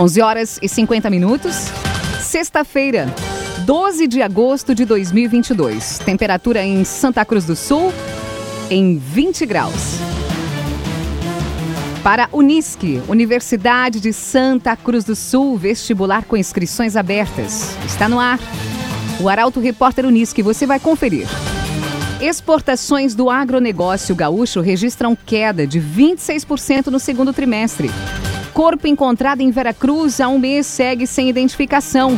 11 horas e 50 minutos. Sexta-feira, 12 de agosto de 2022. Temperatura em Santa Cruz do Sul em 20 graus. Para Unisque, Universidade de Santa Cruz do Sul, vestibular com inscrições abertas. Está no ar. O Arauto Repórter Unisque, você vai conferir. Exportações do agronegócio gaúcho registram queda de 26% no segundo trimestre. Corpo encontrado em Veracruz há um mês segue sem identificação.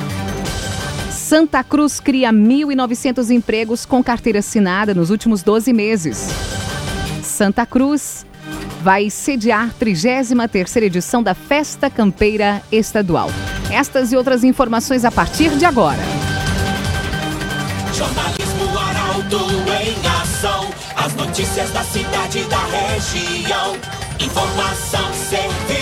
Santa Cruz cria 1.900 empregos com carteira assinada nos últimos 12 meses. Santa Cruz vai sediar 33ª edição da Festa Campeira Estadual. Estas e outras informações a partir de agora. Jornalismo Arauto em ação. As notícias da cidade e da região. Informação, serviço.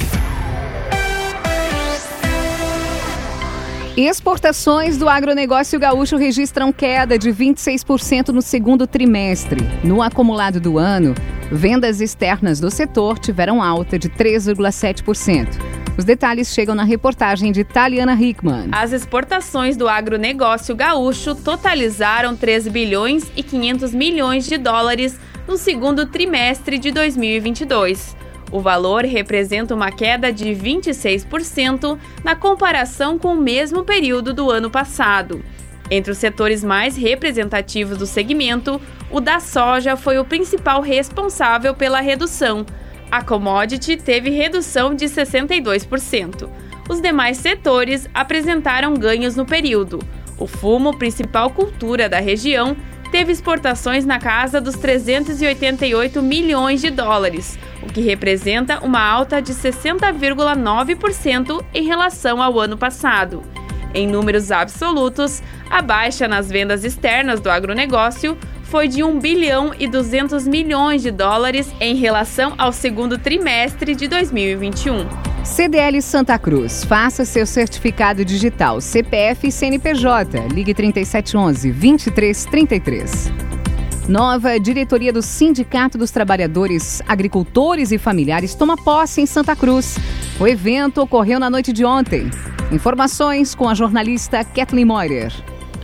Exportações do agronegócio gaúcho registram queda de 26% no segundo trimestre. No acumulado do ano, vendas externas do setor tiveram alta de 3,7%. Os detalhes chegam na reportagem de Taliana Hickman. As exportações do agronegócio gaúcho totalizaram 3 bilhões e 500 milhões de dólares no segundo trimestre de 2022. O valor representa uma queda de 26% na comparação com o mesmo período do ano passado. Entre os setores mais representativos do segmento, o da soja foi o principal responsável pela redução. A commodity teve redução de 62%. Os demais setores apresentaram ganhos no período. O fumo, principal cultura da região, teve exportações na casa dos 388 milhões de dólares, o que representa uma alta de 60,9% em relação ao ano passado. Em números absolutos, a baixa nas vendas externas do agronegócio foi de 1 bilhão e 200 milhões de dólares em relação ao segundo trimestre de 2021. CDL Santa Cruz. Faça seu certificado digital CPF e CNPJ. Ligue 3711 2333. Nova diretoria do Sindicato dos Trabalhadores Agricultores e Familiares toma posse em Santa Cruz. O evento ocorreu na noite de ontem. Informações com a jornalista Kathleen Moyer.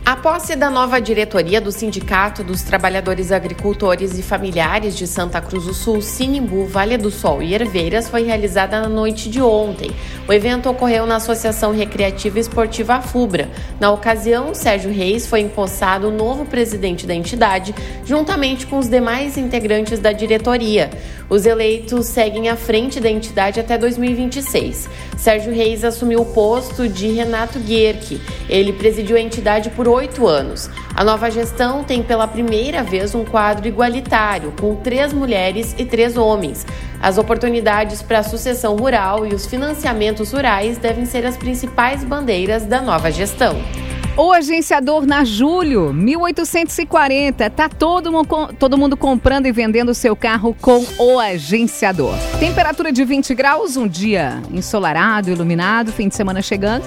A posse da nova diretoria do Sindicato dos Trabalhadores Agricultores e Familiares de Santa Cruz do Sul, Sinimbu, Vale do Sol e Herveiras foi realizada na noite de ontem. O evento ocorreu na Associação Recreativa e Esportiva FUBRA. Na ocasião, Sérgio Reis foi empossado o novo presidente da entidade, juntamente com os demais integrantes da diretoria. Os eleitos seguem à frente da entidade até 2026. Sérgio Reis assumiu o posto de Renato Guerque. Ele presidiu a entidade por oito anos. A nova gestão tem pela primeira vez um quadro igualitário, com três mulheres e três homens. As oportunidades para a sucessão rural e os financiamentos rurais devem ser as principais bandeiras da nova gestão. O agenciador na Julho, 1840. Tá todo mundo, todo mundo comprando e vendendo seu carro com o agenciador. Temperatura de 20 graus, um dia ensolarado, iluminado, fim de semana chegando.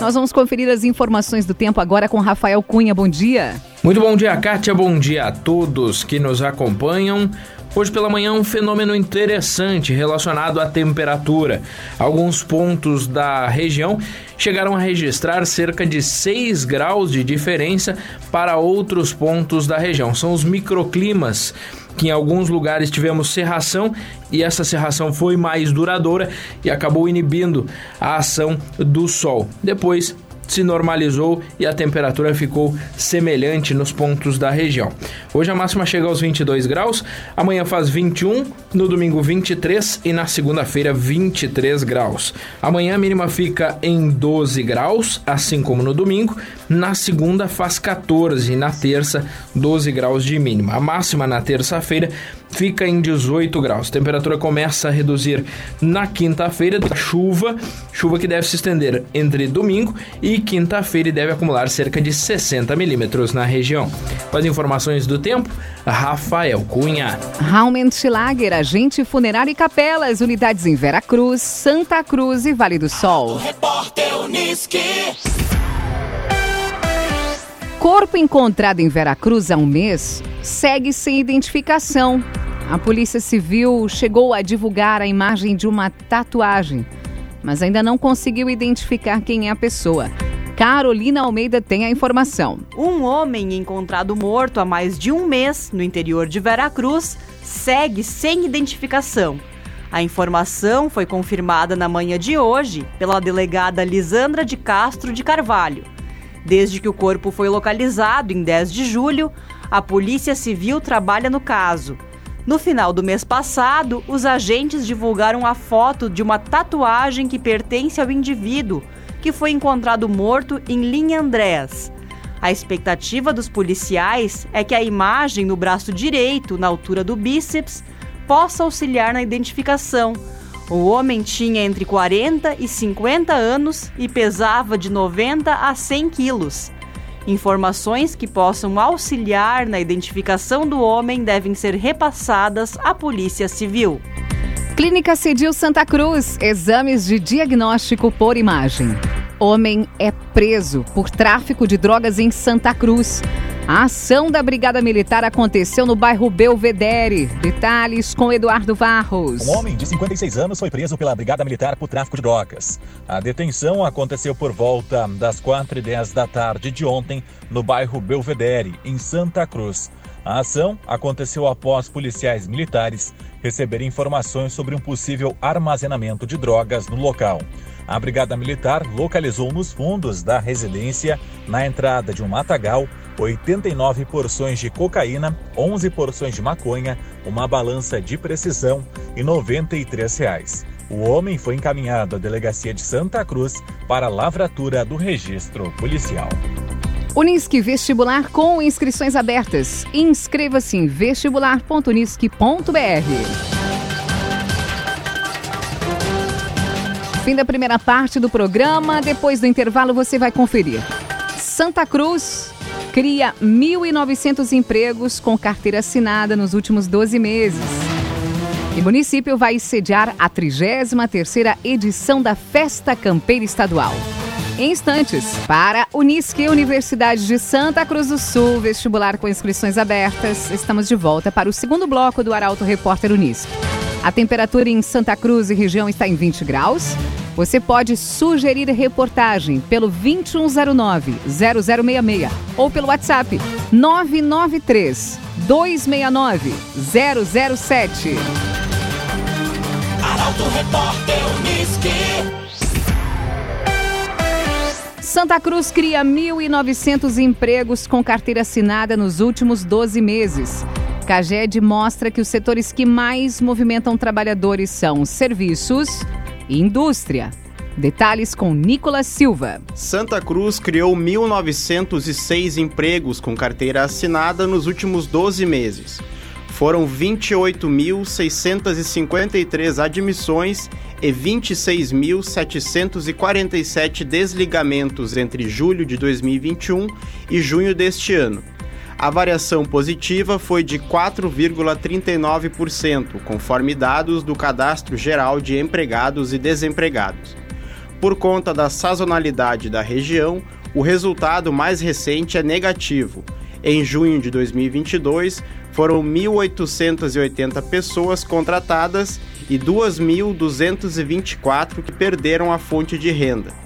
Nós vamos conferir as informações do tempo agora com Rafael Cunha. Bom dia. Muito bom dia, Kátia. Bom dia a todos que nos acompanham. Hoje pela manhã um fenômeno interessante relacionado à temperatura. Alguns pontos da região chegaram a registrar cerca de 6 graus de diferença para outros pontos da região. São os microclimas que em alguns lugares tivemos serração e essa serração foi mais duradoura e acabou inibindo a ação do sol. Depois se normalizou e a temperatura ficou semelhante nos pontos da região. Hoje a máxima chega aos 22 graus, amanhã faz 21, no domingo 23 e na segunda-feira 23 graus. Amanhã a mínima fica em 12 graus, assim como no domingo. Na segunda faz 14 e na terça 12 graus de mínima. A máxima na terça-feira fica em 18 graus. A temperatura começa a reduzir na quinta-feira, chuva, chuva que deve se estender entre domingo e quinta-feira e deve acumular cerca de 60 milímetros na região. Com as informações do tempo, Rafael Cunha. Raumenschlager, agente funerário e capelas, unidades em Veracruz, Santa Cruz e Vale do Sol. Repórter Uniski. Corpo encontrado em Veracruz há um mês segue sem identificação. A Polícia Civil chegou a divulgar a imagem de uma tatuagem, mas ainda não conseguiu identificar quem é a pessoa. Carolina Almeida tem a informação. Um homem encontrado morto há mais de um mês no interior de Veracruz segue sem identificação. A informação foi confirmada na manhã de hoje pela delegada Lisandra de Castro de Carvalho. Desde que o corpo foi localizado em 10 de julho, a Polícia Civil trabalha no caso. No final do mês passado, os agentes divulgaram a foto de uma tatuagem que pertence ao indivíduo, que foi encontrado morto em Linha Andrés. A expectativa dos policiais é que a imagem no braço direito, na altura do bíceps, possa auxiliar na identificação. O homem tinha entre 40 e 50 anos e pesava de 90 a 100 quilos. Informações que possam auxiliar na identificação do homem devem ser repassadas à Polícia Civil. Clínica Cedil Santa Cruz, exames de diagnóstico por imagem. Homem é preso por tráfico de drogas em Santa Cruz. A ação da Brigada Militar aconteceu no bairro Belvedere. Detalhes com Eduardo Varros. Um homem de 56 anos foi preso pela Brigada Militar por tráfico de drogas. A detenção aconteceu por volta das 4 e 10 da tarde de ontem no bairro Belvedere, em Santa Cruz. A ação aconteceu após policiais militares receberem informações sobre um possível armazenamento de drogas no local. A Brigada Militar localizou nos fundos da residência, na entrada de um matagal, 89 porções de cocaína, 11 porções de maconha, uma balança de precisão e 93 reais. O homem foi encaminhado à delegacia de Santa Cruz para lavratura do registro policial. Unisque Vestibular com inscrições abertas. Inscreva-se em vestibular.unisque.br. Fim da primeira parte do programa. Depois do intervalo, você vai conferir. Santa Cruz cria 1.900 empregos com carteira assinada nos últimos 12 meses. E o município vai sediar a 33ª edição da Festa Campeira Estadual. Em instantes, para Unisque, Universidade de Santa Cruz do Sul, vestibular com inscrições abertas, estamos de volta para o segundo bloco do Arauto Repórter Unisque. A temperatura em Santa Cruz e região está em 20 graus. Você pode sugerir reportagem pelo 2109-0066 ou pelo WhatsApp 993 269 007. Arauto Repórter. Santa Cruz cria 1.900 empregos com carteira assinada nos últimos 12 meses. Caged mostra que os setores que mais movimentam trabalhadores são serviços e indústria. Detalhes com Nicolas Silva. Santa Cruz criou 1.906 empregos com carteira assinada nos últimos 12 meses. Foram 28.653 admissões e 26.747 desligamentos entre julho de 2021 e junho deste ano. A variação positiva foi de 4,39%, conforme dados do Cadastro Geral de Empregados e Desempregados. Por conta da sazonalidade da região, o resultado mais recente é negativo. Em junho de 2022, foram 1.880 pessoas contratadas e 2.224 que perderam a fonte de renda.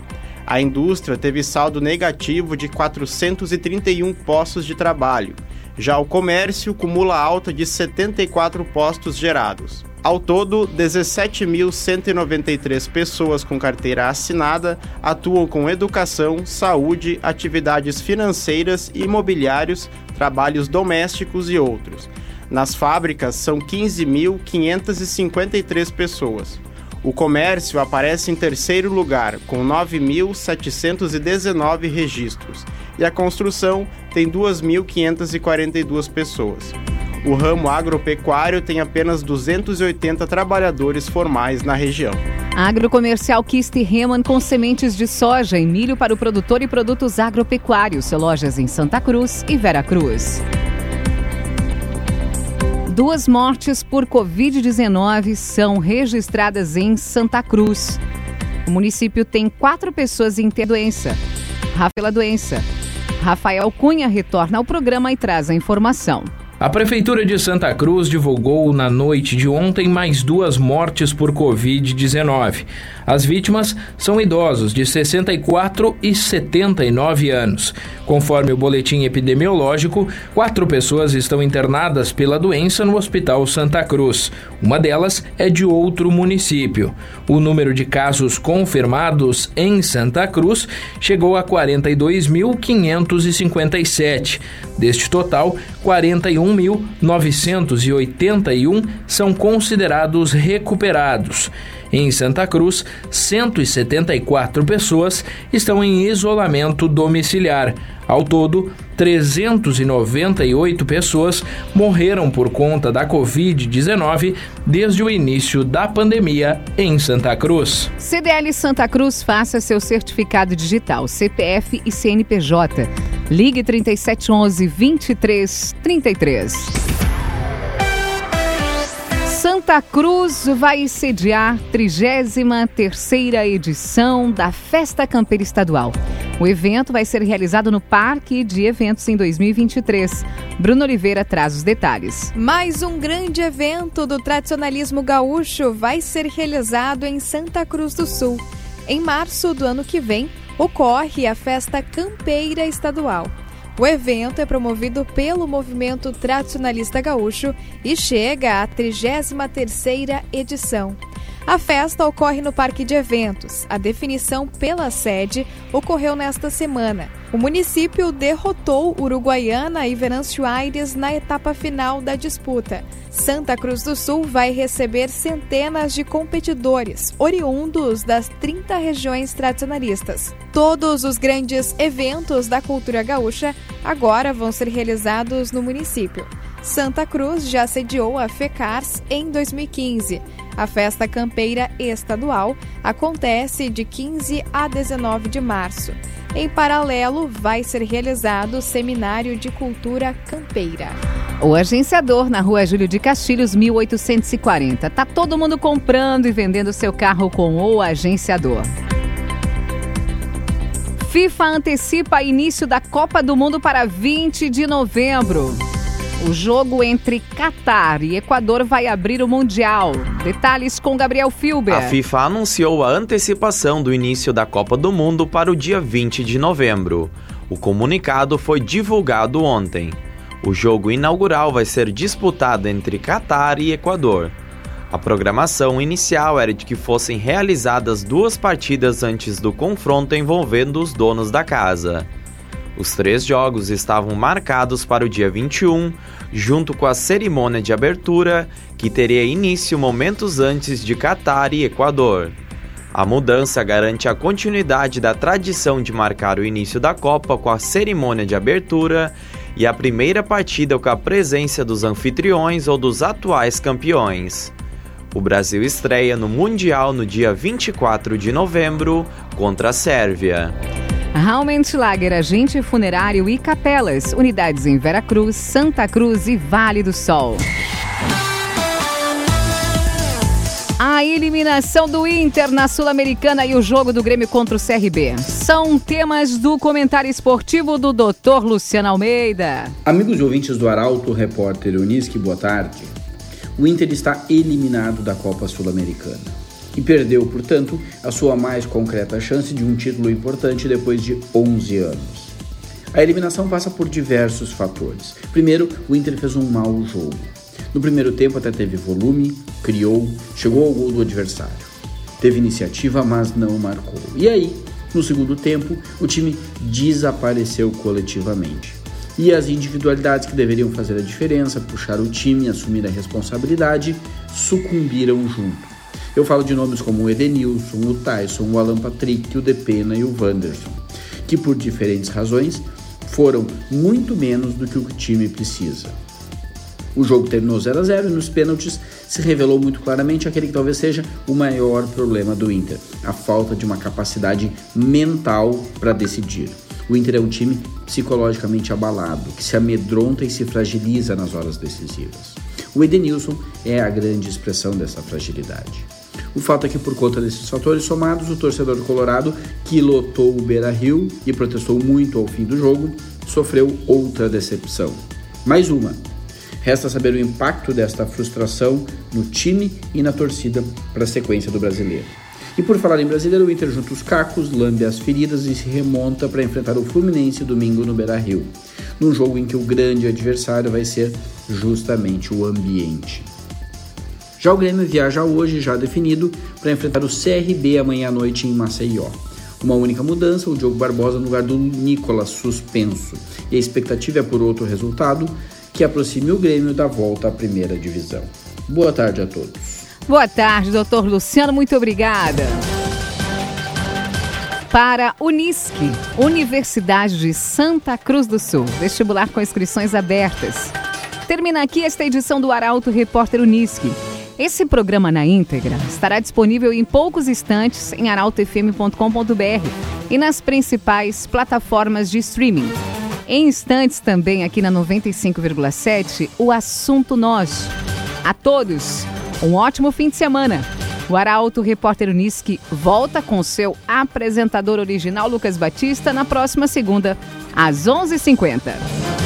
A indústria teve saldo negativo de 431 postos de trabalho. Já o comércio cumula alta de 74 postos gerados. Ao todo, 17.193 pessoas com carteira assinada atuam com educação, saúde, atividades financeiras, imobiliários, trabalhos domésticos e outros. Nas fábricas, são 15.553 pessoas. O comércio aparece em terceiro lugar, com 9.719 registros, e a construção tem 2.542 pessoas. o ramo agropecuário tem apenas 280 trabalhadores formais na região. Agrocomercial Kist Reman com sementes de soja e milho para o produtor e produtos agropecuários. Lojas em Santa Cruz e Vera Cruz. Duas mortes por Covid-19 são registradas em Santa Cruz. O município tem quatro pessoas em ter doença. Rafaela doença. Rafael Cunha retorna ao programa e traz a informação. A Prefeitura de Santa Cruz divulgou na noite de ontem mais duas mortes por Covid-19. As vítimas são idosos de 64 e 79 anos. Conforme o boletim epidemiológico, quatro pessoas estão internadas pela doença no Hospital Santa Cruz. Uma delas é de outro município. O número de casos confirmados em Santa Cruz chegou a 42.557. Deste total, 41.981 são considerados recuperados. Em Santa Cruz, 174 pessoas estão em isolamento domiciliar. Ao todo, 398 pessoas morreram por conta da Covid-19 desde o início da pandemia em Santa Cruz. CDL Santa Cruz faça seu certificado digital, CPF e CNPJ. Ligue 3711 2333. Santa Cruz vai sediar 33ª edição da Festa Campeira Estadual. O evento vai ser realizado no Parque de Eventos em 2023. Bruno Oliveira traz os detalhes. Mais um grande evento do tradicionalismo gaúcho vai ser realizado em Santa Cruz do Sul. Em março do ano que vem, ocorre a Festa Campeira Estadual. O evento é promovido pelo Movimento Tradicionalista Gaúcho e chega à 33ª edição. A festa ocorre no Parque de Eventos. A definição pela sede ocorreu nesta semana. O município derrotou Uruguaiana e Venâncio Aires na etapa final da disputa. Santa Cruz do Sul vai receber centenas de competidores, oriundos das 30 regiões tradicionalistas. Todos os grandes eventos da cultura gaúcha agora vão ser realizados no município. Santa Cruz já sediou a FECARS em 2015. A festa campeira estadual acontece de 15 a 19 de março. Em paralelo, vai ser realizado o Seminário de Cultura Campeira. O agenciador na rua Júlio de Castilhos, 1840. Tá todo mundo comprando e vendendo seu carro com o agenciador. FIFA antecipa início da Copa do Mundo para 20 de novembro. O jogo entre Catar e Equador vai abrir o Mundial. Detalhes com Gabriel Filber. A FIFA anunciou a antecipação do início da Copa do Mundo para o dia 20 de novembro. O comunicado foi divulgado ontem. O jogo inaugural vai ser disputado entre Catar e Equador. A programação inicial era de que fossem realizadas duas partidas antes do confronto envolvendo os donos da casa. Os três jogos estavam marcados para o dia 21, junto com a cerimônia de abertura, que teria início momentos antes de Catar e Equador. A mudança garante a continuidade da tradição de marcar o início da Copa com a cerimônia de abertura e a primeira partida com a presença dos anfitriões ou dos atuais campeões. O Brasil estreia no Mundial no dia 24 de novembro contra a Sérvia. Raumentlager, agente funerário e capelas. Unidades em Veracruz, Santa Cruz e Vale do Sol. A eliminação do Inter na Sul-Americana e o jogo do Grêmio contra o CRB. São temas do comentário esportivo do Dr. Luciano Almeida. Amigos e ouvintes do Arauto, repórter Unisque, boa tarde. O Inter está eliminado da Copa Sul-Americana e perdeu, portanto, a sua mais concreta chance de um título importante depois de 11 anos. A eliminação passa por diversos fatores. Primeiro, o Inter fez um mau jogo. No primeiro tempo até teve volume, criou, chegou ao gol do adversário. Teve iniciativa, mas não marcou. E aí, no segundo tempo, o time desapareceu coletivamente. E as individualidades que deveriam fazer a diferença, puxar o time, assumir a responsabilidade, sucumbiram junto. Eu falo de nomes como o Edenilson, o Tyson, o Alan Patrick, o Depena e o Wanderson, que por diferentes razões foram muito menos do que o time precisa. O jogo terminou 0 a 0 e nos pênaltis se revelou muito claramente aquele que talvez seja o maior problema do Inter: a falta de uma capacidade mental para decidir. O Inter é um time psicologicamente abalado, que se amedronta e se fragiliza nas horas decisivas. O Edenilson é a grande expressão dessa fragilidade. O fato é que, por conta desses fatores somados, o torcedor colorado, que lotou o Beira Rio e protestou muito ao fim do jogo, sofreu outra decepção. Mais uma. Resta saber o impacto desta frustração no time e na torcida para a sequência do brasileiro. E por falar em brasileiro, o Inter junta os cacos, lambe as feridas e se remonta para enfrentar o Fluminense domingo no Beira Rio, num jogo em que o grande adversário vai ser justamente o ambiente. Já o Grêmio viaja hoje, já definido, para enfrentar o CRB amanhã à noite em Maceió. Uma única mudança, o Diogo Barbosa no lugar do Nicolas suspenso. E a expectativa é por outro resultado que aproxime o Grêmio da volta à primeira divisão. Boa tarde a todos. Boa tarde, doutor Luciano, muito obrigada. Para Unisque, Universidade de Santa Cruz do Sul, vestibular com inscrições abertas. Termina aqui esta edição do Arauto Repórter Unisque. Esse programa na íntegra estará disponível em poucos instantes em arautofm.com.br e nas principais plataformas de streaming. Em instantes também aqui na 95,7, o assunto nós. A todos, um ótimo fim de semana. O Arauto Repórter Unisque volta com seu apresentador original Lucas Batista na próxima segunda, às 11h50.